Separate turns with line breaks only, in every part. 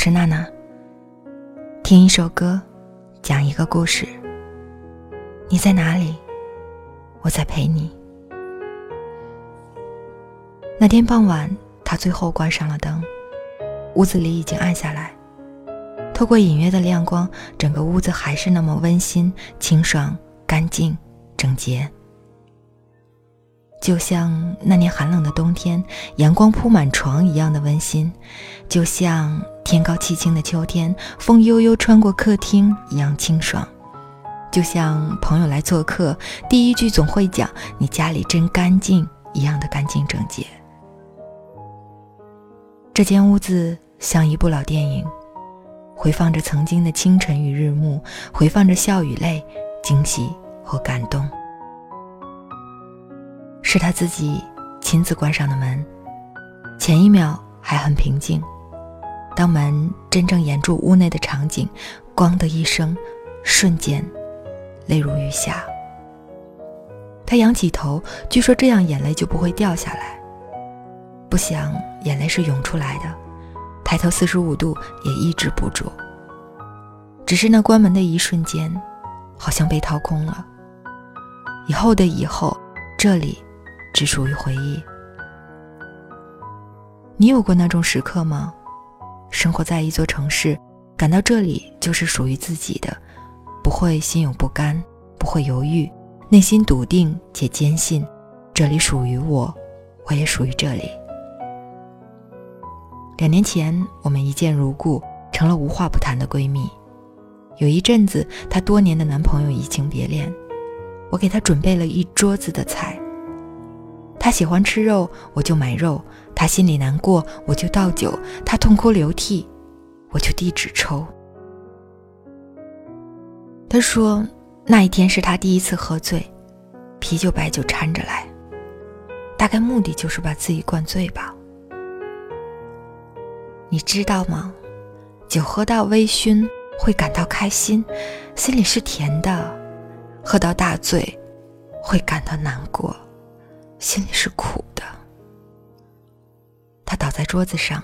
是娜娜。听一首歌，讲一个故事。你在哪里？我在陪你。那天傍晚，他最后关上了灯，屋子里已经暗下来。透过隐约的亮光，整个屋子还是那么温馨、清爽、干净、整洁。就像那年寒冷的冬天，阳光铺满床一样的温馨；就像天高气清的秋天，风悠悠穿过客厅一样清爽；就像朋友来做客，第一句总会讲“你家里真干净”一样的干净整洁。这间屋子像一部老电影，回放着曾经的清晨与日暮，回放着笑与泪，惊喜和感动。是他自己亲自关上的门，前一秒还很平静，当门真正掩住屋内的场景，咣的一声，瞬间，泪如雨下。他仰起头，据说这样眼泪就不会掉下来。不想眼泪是涌出来的，抬头四十五度也抑制不住。只是那关门的一瞬间，好像被掏空了。以后的以后，这里。只属于回忆。你有过那种时刻吗？生活在一座城市，感到这里就是属于自己的，不会心有不甘，不会犹豫，内心笃定且坚信，这里属于我，我也属于这里。两年前，我们一见如故，成了无话不谈的闺蜜。有一阵子，她多年的男朋友移情别恋，我给她准备了一桌子的菜。他喜欢吃肉，我就买肉；他心里难过，我就倒酒；他痛哭流涕，我就递纸抽。他说，那一天是他第一次喝醉，啤酒白酒掺着来，大概目的就是把自己灌醉吧。你知道吗？酒喝到微醺会感到开心，心里是甜的；喝到大醉，会感到难过。心里是苦的。他倒在桌子上，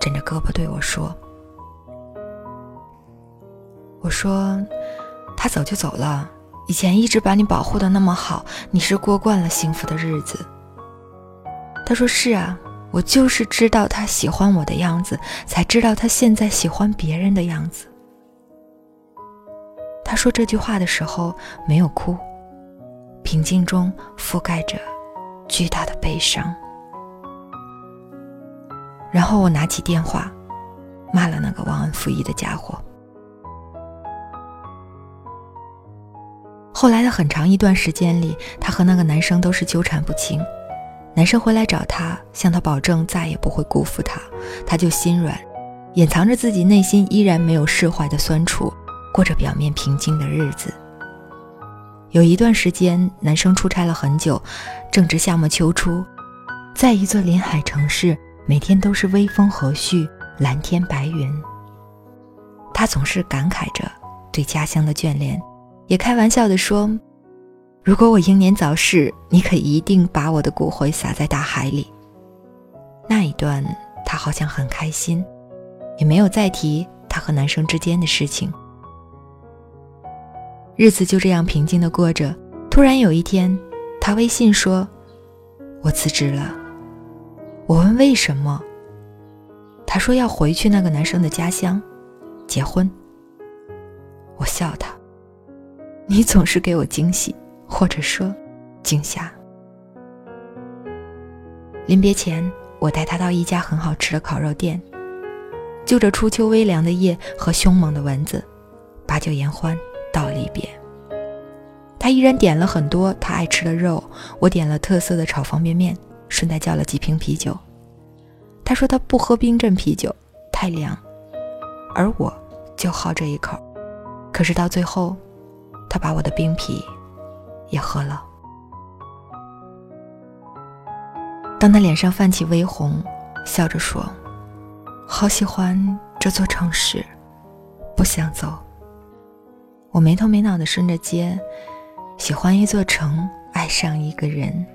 枕着胳膊对我说：“我说，他走就走了。以前一直把你保护的那么好，你是过惯了幸福的日子。”他说：“是啊，我就是知道他喜欢我的样子，才知道他现在喜欢别人的样子。”他说这句话的时候没有哭，平静中覆盖着。巨大的悲伤，然后我拿起电话，骂了那个忘恩负义的家伙。后来的很长一段时间里，他和那个男生都是纠缠不清。男生回来找他，向他保证再也不会辜负他，他就心软，掩藏着自己内心依然没有释怀的酸楚，过着表面平静的日子。有一段时间，男生出差了很久，正值夏末秋初，在一座临海城市，每天都是微风和煦，蓝天白云。他总是感慨着对家乡的眷恋，也开玩笑地说：“如果我英年早逝，你可一定把我的骨灰撒在大海里。”那一段，他好像很开心，也没有再提他和男生之间的事情。日子就这样平静的过着。突然有一天，他微信说：“我辞职了。”我问为什么，他说要回去那个男生的家乡，结婚。我笑他：“你总是给我惊喜，或者说惊吓。”临别前，我带他到一家很好吃的烤肉店，就着初秋微凉的夜和凶猛的蚊子，把酒言欢。道离别，他依然点了很多他爱吃的肉，我点了特色的炒方便面，顺带叫了几瓶啤酒。他说他不喝冰镇啤酒，太凉，而我就好这一口。可是到最后，他把我的冰啤也喝了。当他脸上泛起微红，笑着说：“好喜欢这座城市，不想走。”我没头没脑的顺着街：“喜欢一座城，爱上一个人。”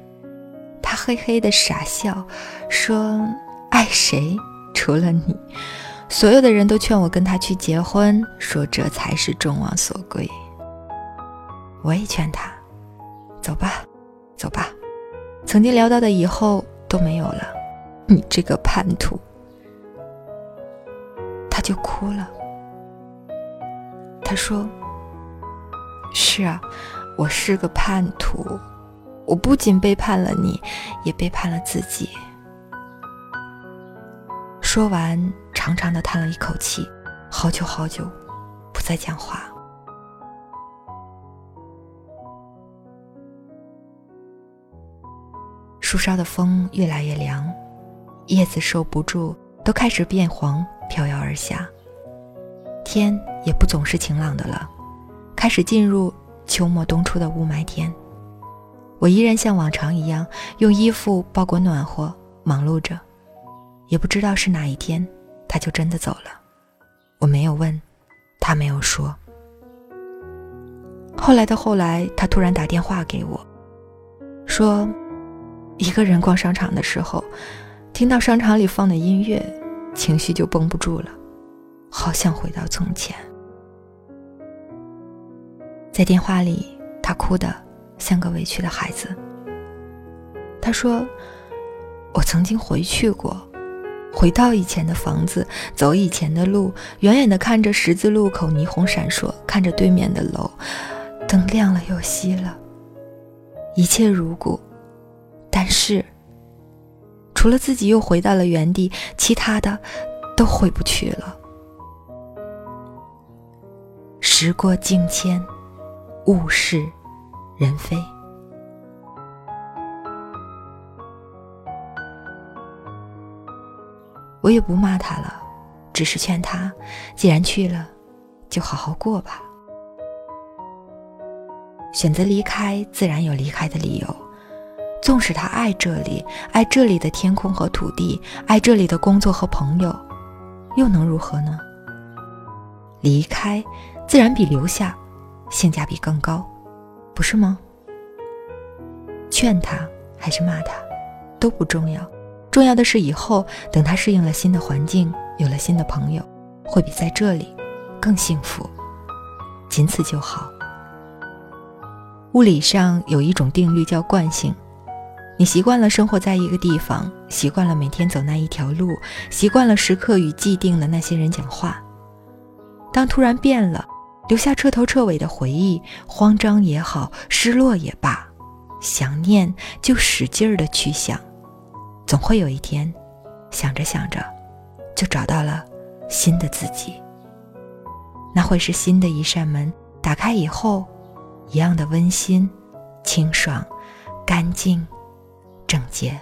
他嘿嘿的傻笑，说：“爱谁？除了你。”所有的人都劝我跟他去结婚，说这才是众望所归。我也劝他：“走吧，走吧，曾经聊到的以后。”都没有了，你这个叛徒，他就哭了。他说：“是啊，我是个叛徒，我不仅背叛了你，也背叛了自己。”说完，长长的叹了一口气，好久好久，不再讲话。树梢的风越来越凉，叶子受不住，都开始变黄，飘摇而下。天也不总是晴朗的了，开始进入秋末冬初的雾霾天。我依然像往常一样，用衣服包裹暖和，忙碌着。也不知道是哪一天，他就真的走了。我没有问，他没有说。后来的后来，他突然打电话给我，说。一个人逛商场的时候，听到商场里放的音乐，情绪就绷不住了，好想回到从前。在电话里，他哭得像个委屈的孩子。他说：“我曾经回去过，回到以前的房子，走以前的路，远远的看着十字路口霓虹闪烁，看着对面的楼，灯亮了又熄了，一切如故。”但是，除了自己又回到了原地，其他的都回不去了。时过境迁，物是人非。我也不骂他了，只是劝他，既然去了，就好好过吧。选择离开，自然有离开的理由。纵使他爱这里，爱这里的天空和土地，爱这里的工作和朋友，又能如何呢？离开，自然比留下性价比更高，不是吗？劝他还是骂他，都不重要，重要的是以后等他适应了新的环境，有了新的朋友，会比在这里更幸福，仅此就好。物理上有一种定律叫惯性。你习惯了生活在一个地方，习惯了每天走那一条路，习惯了时刻与既定的那些人讲话。当突然变了，留下彻头彻尾的回忆，慌张也好，失落也罢，想念就使劲儿的去想，总会有一天，想着想着，就找到了新的自己。那会是新的一扇门，打开以后，一样的温馨、清爽、干净。整洁。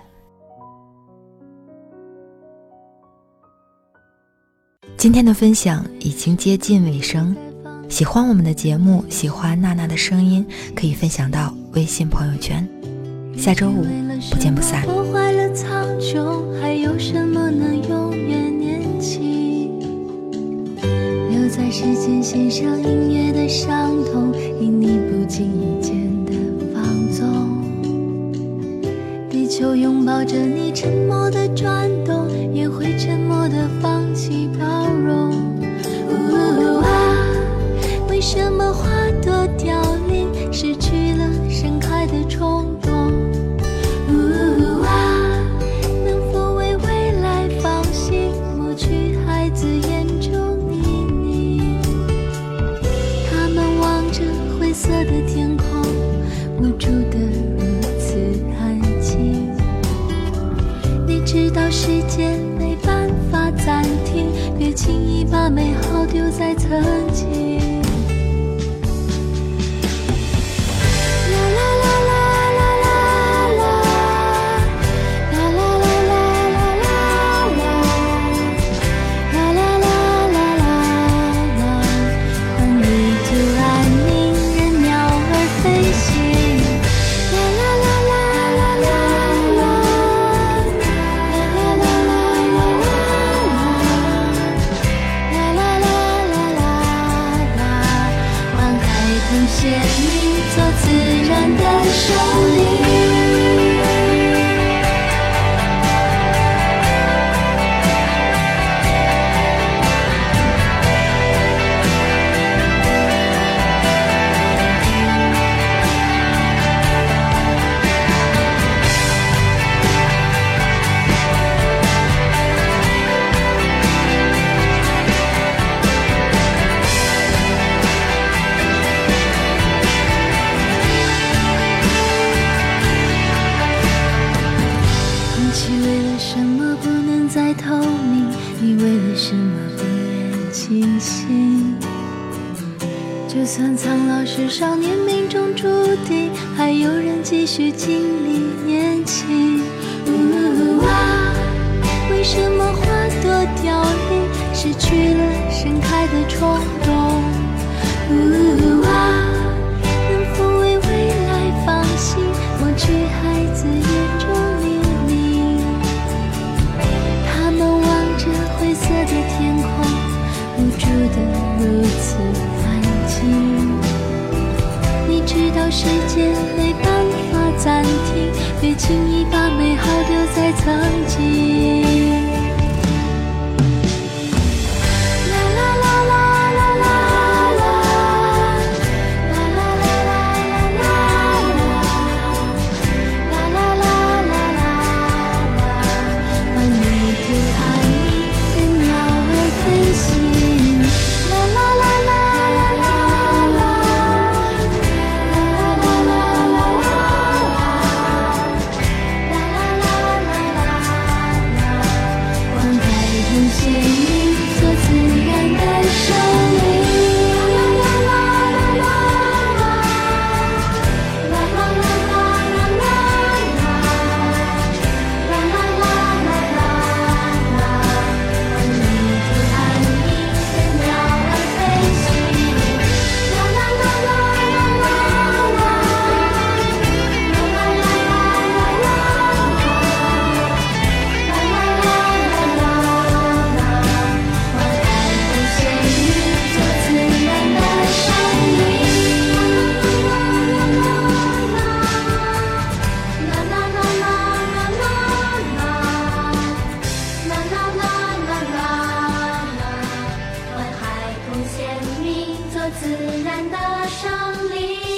今天的分享已经接近尾声，喜欢我们的节目，喜欢娜娜的声音，可以分享到微信朋友圈。下周五不见不散。破坏了苍穹，还有什么能永远年轻？留在时间线上音乐的伤痛，因你不经意间。的放纵。地球拥抱着你，沉默的转知道时间没办法暂停，别轻易把美好丢在曾经。什么不愿清醒？
就算苍老是少年命中注定，还有人继续经历年轻。呜啊，为什么花朵凋零，失去了盛开的窗动？自然的胜利。